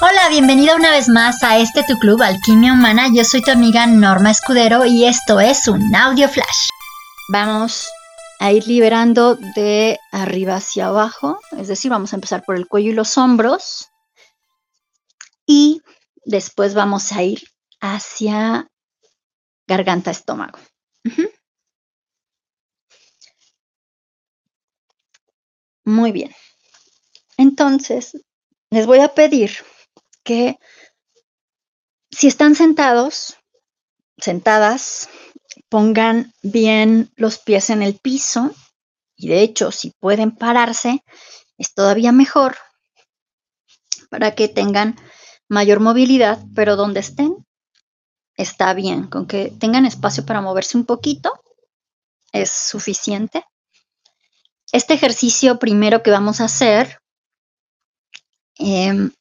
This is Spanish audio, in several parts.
Hola, bienvenida una vez más a este tu club Alquimia Humana. Yo soy tu amiga Norma Escudero y esto es un audio flash. Vamos a ir liberando de arriba hacia abajo, es decir, vamos a empezar por el cuello y los hombros y después vamos a ir hacia garganta, estómago. Muy bien. Entonces, les voy a pedir que si están sentados, sentadas, pongan bien los pies en el piso y de hecho si pueden pararse es todavía mejor para que tengan mayor movilidad, pero donde estén está bien, con que tengan espacio para moverse un poquito es suficiente. Este ejercicio primero que vamos a hacer em,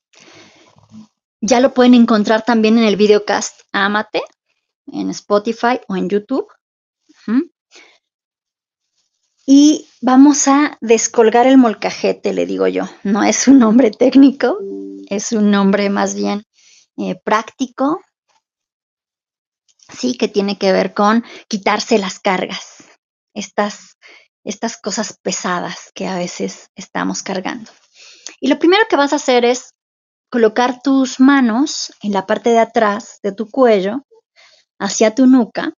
ya lo pueden encontrar también en el videocast Amate, en Spotify o en YouTube. Y vamos a descolgar el molcajete, le digo yo. No es un nombre técnico, es un nombre más bien eh, práctico. Sí, que tiene que ver con quitarse las cargas, estas, estas cosas pesadas que a veces estamos cargando. Y lo primero que vas a hacer es colocar tus manos en la parte de atrás de tu cuello, hacia tu nuca,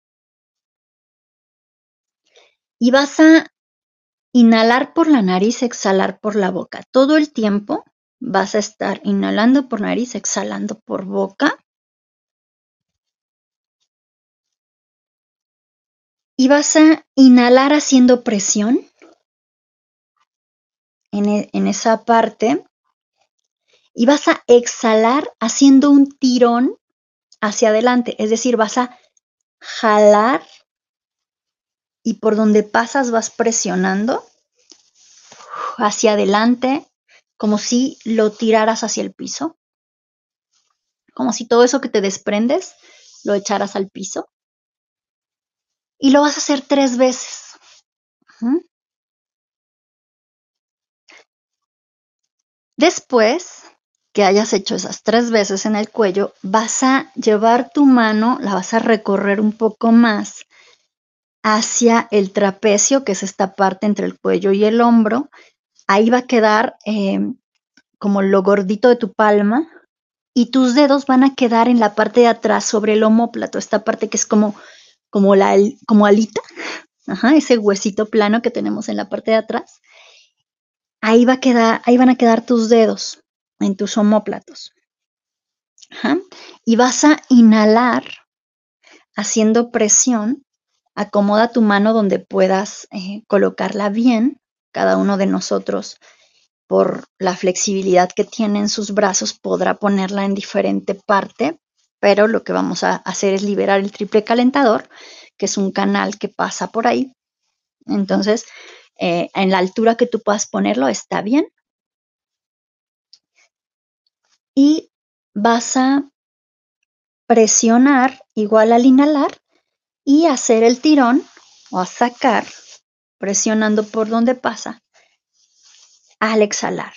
y vas a inhalar por la nariz, exhalar por la boca. Todo el tiempo vas a estar inhalando por nariz, exhalando por boca. Y vas a inhalar haciendo presión en, e, en esa parte y vas a exhalar haciendo un tirón hacia adelante, es decir, vas a jalar y por donde pasas vas presionando hacia adelante, como si lo tiraras hacia el piso, como si todo eso que te desprendes lo echaras al piso. Y lo vas a hacer tres veces. Después que hayas hecho esas tres veces en el cuello, vas a llevar tu mano, la vas a recorrer un poco más hacia el trapecio, que es esta parte entre el cuello y el hombro. Ahí va a quedar em, como lo gordito de tu palma y tus dedos van a quedar en la parte de atrás sobre el homóplato, esta parte que es como, como, la, como alita, ese huesito plano que tenemos en la parte de atrás. Ahí, va a quedar, ahí van a quedar tus dedos en tus homóplatos. Y vas a inhalar haciendo presión. Acomoda tu mano donde puedas eh, colocarla bien. Cada uno de nosotros, por la flexibilidad que tiene en sus brazos, podrá ponerla en diferente parte, pero lo que vamos a hacer es liberar el triple calentador, que es un canal que pasa por ahí. Entonces, eh, en la altura que tú puedas ponerlo está bien y vas a presionar igual al inhalar y hacer el tirón o a sacar, presionando por donde pasa, al exhalar.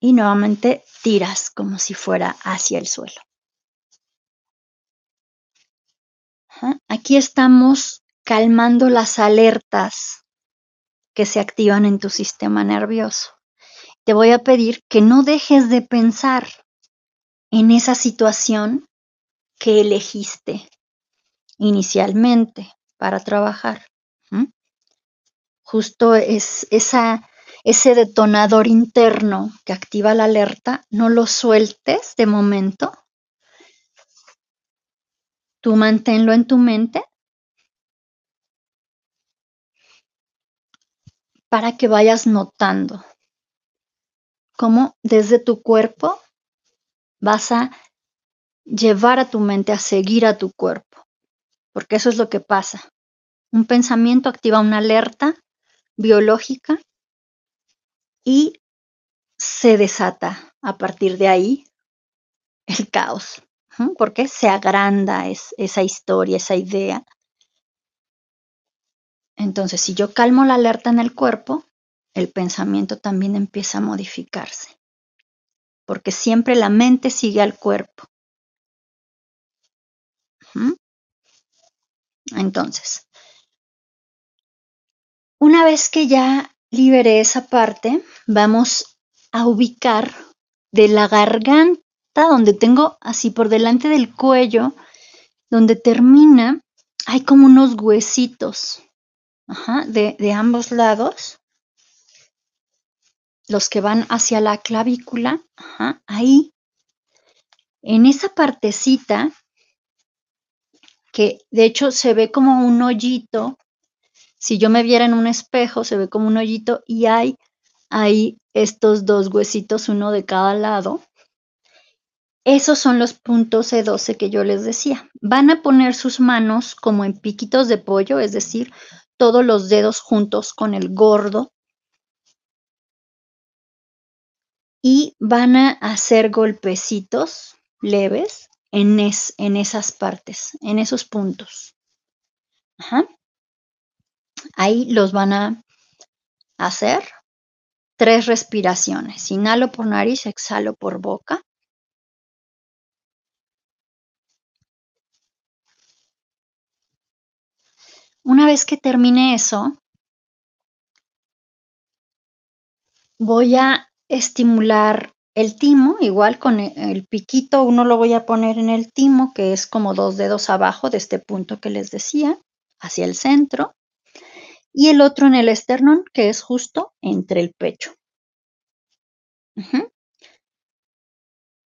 Y nuevamente tiras como si fuera hacia el suelo. Aquí estamos calmando las alertas que se activan en tu sistema nervioso. Te voy a pedir que no dejes de pensar en esa situación que elegiste inicialmente para trabajar. Justo es ese detonador interno que activa la alerta, no lo sueltes de momento. Tú manténlo en tu mente para que vayas notando cómo desde tu cuerpo vas a llevar a tu mente a seguir a tu cuerpo, porque eso es lo que pasa. Un pensamiento activa una alerta biológica y se desata a partir de ahí el caos, porque se agranda esa historia, esa idea. Entonces, si yo calmo la alerta en el cuerpo, el pensamiento también empieza a modificarse. Porque siempre la mente sigue al cuerpo. Entonces, una vez que ya liberé esa parte, vamos a ubicar de la garganta, donde tengo así por delante del cuello, donde termina, hay como unos huesitos de, de ambos lados los que van hacia la clavícula, ahí, en esa partecita, que de hecho se ve como un hoyito, si yo me viera en un espejo, se ve como un hoyito y hay ahí estos dos huesitos, uno de cada lado. Esos son los puntos E12 que yo les decía. Van a poner sus manos como en piquitos de pollo, es decir, todos los dedos juntos con el gordo y van a hacer golpecitos leves en, en esas partes, en esos puntos. Ahí los van a hacer tres respiraciones. Inhalo por nariz, exhalo por boca. Una vez que termine eso, voy a estimular el timo, igual con e, el piquito, uno lo voy a poner en el timo, que es como dos dedos abajo de este punto que les decía, hacia el centro, y el otro en el esternón, que es justo entre el pecho.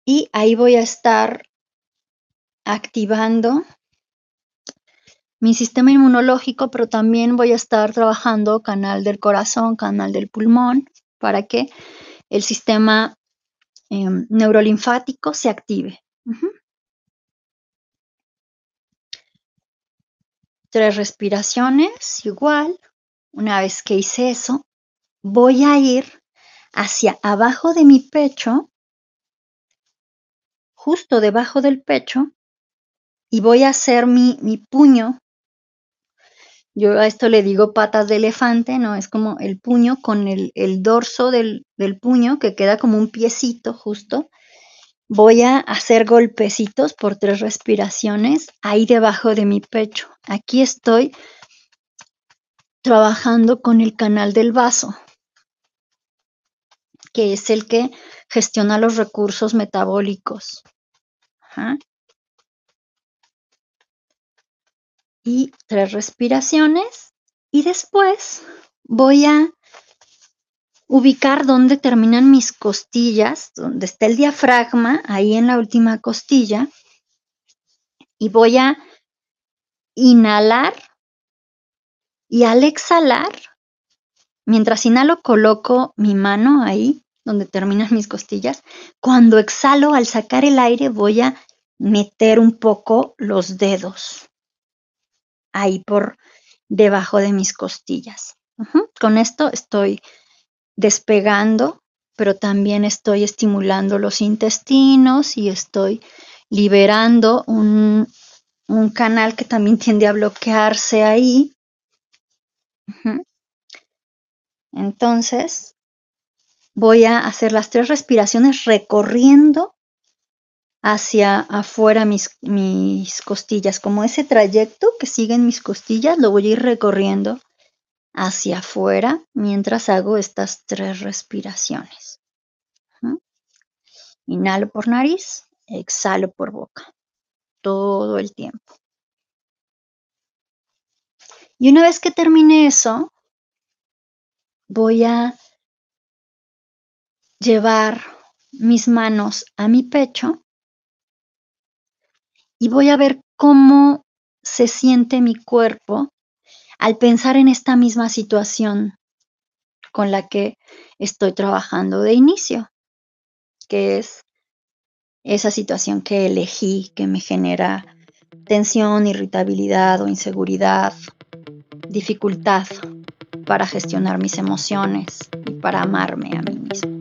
Y ahí voy a estar activando mi sistema inmunológico, pero también voy a estar trabajando canal del corazón, canal del pulmón, para que el sistema em, neurolinfático se active. Tres respiraciones, igual. Una vez que hice eso, voy a ir hacia abajo de mi pecho, justo debajo del pecho, y voy a hacer mi, mi puño yo a esto le digo patas de elefante, ¿no? Es como el puño con el, dorso del, puño que queda como un piecito justo. Voy a hacer golpecitos por tres respiraciones ahí debajo de mi pecho. Aquí estoy trabajando con el canal del vaso, que es el que gestiona los recursos metabólicos. Ajá. Y tres respiraciones y después voy a ubicar dónde terminan mis costillas, donde está el diafragma, ahí en la última costilla, y voy a inhalar y al exhalar, mientras inhalo coloco mi mano ahí donde terminan mis costillas, cuando exhalo al sacar el aire voy a meter un poco los dedos ahí por debajo de mis costillas. Con esto estoy despegando, pero también estoy estimulando los intestinos y estoy liberando un, canal que también tiende a bloquearse ahí. Entonces, voy a hacer las tres respiraciones recorriendo hacia afuera mis, mis costillas, como ese trayecto que siguen mis costillas, lo voy a ir recorriendo hacia afuera mientras hago estas tres respiraciones. Inhalo por nariz, exhalo por boca, todo el tiempo. Y una vez que termine eso, voy a llevar mis manos a mi pecho y voy a ver cómo se siente mi cuerpo al pensar en esta misma situación con la que estoy trabajando de inicio, que es esa situación que elegí, que me genera tensión, irritabilidad o inseguridad, dificultad para gestionar mis emociones y para amarme a mí.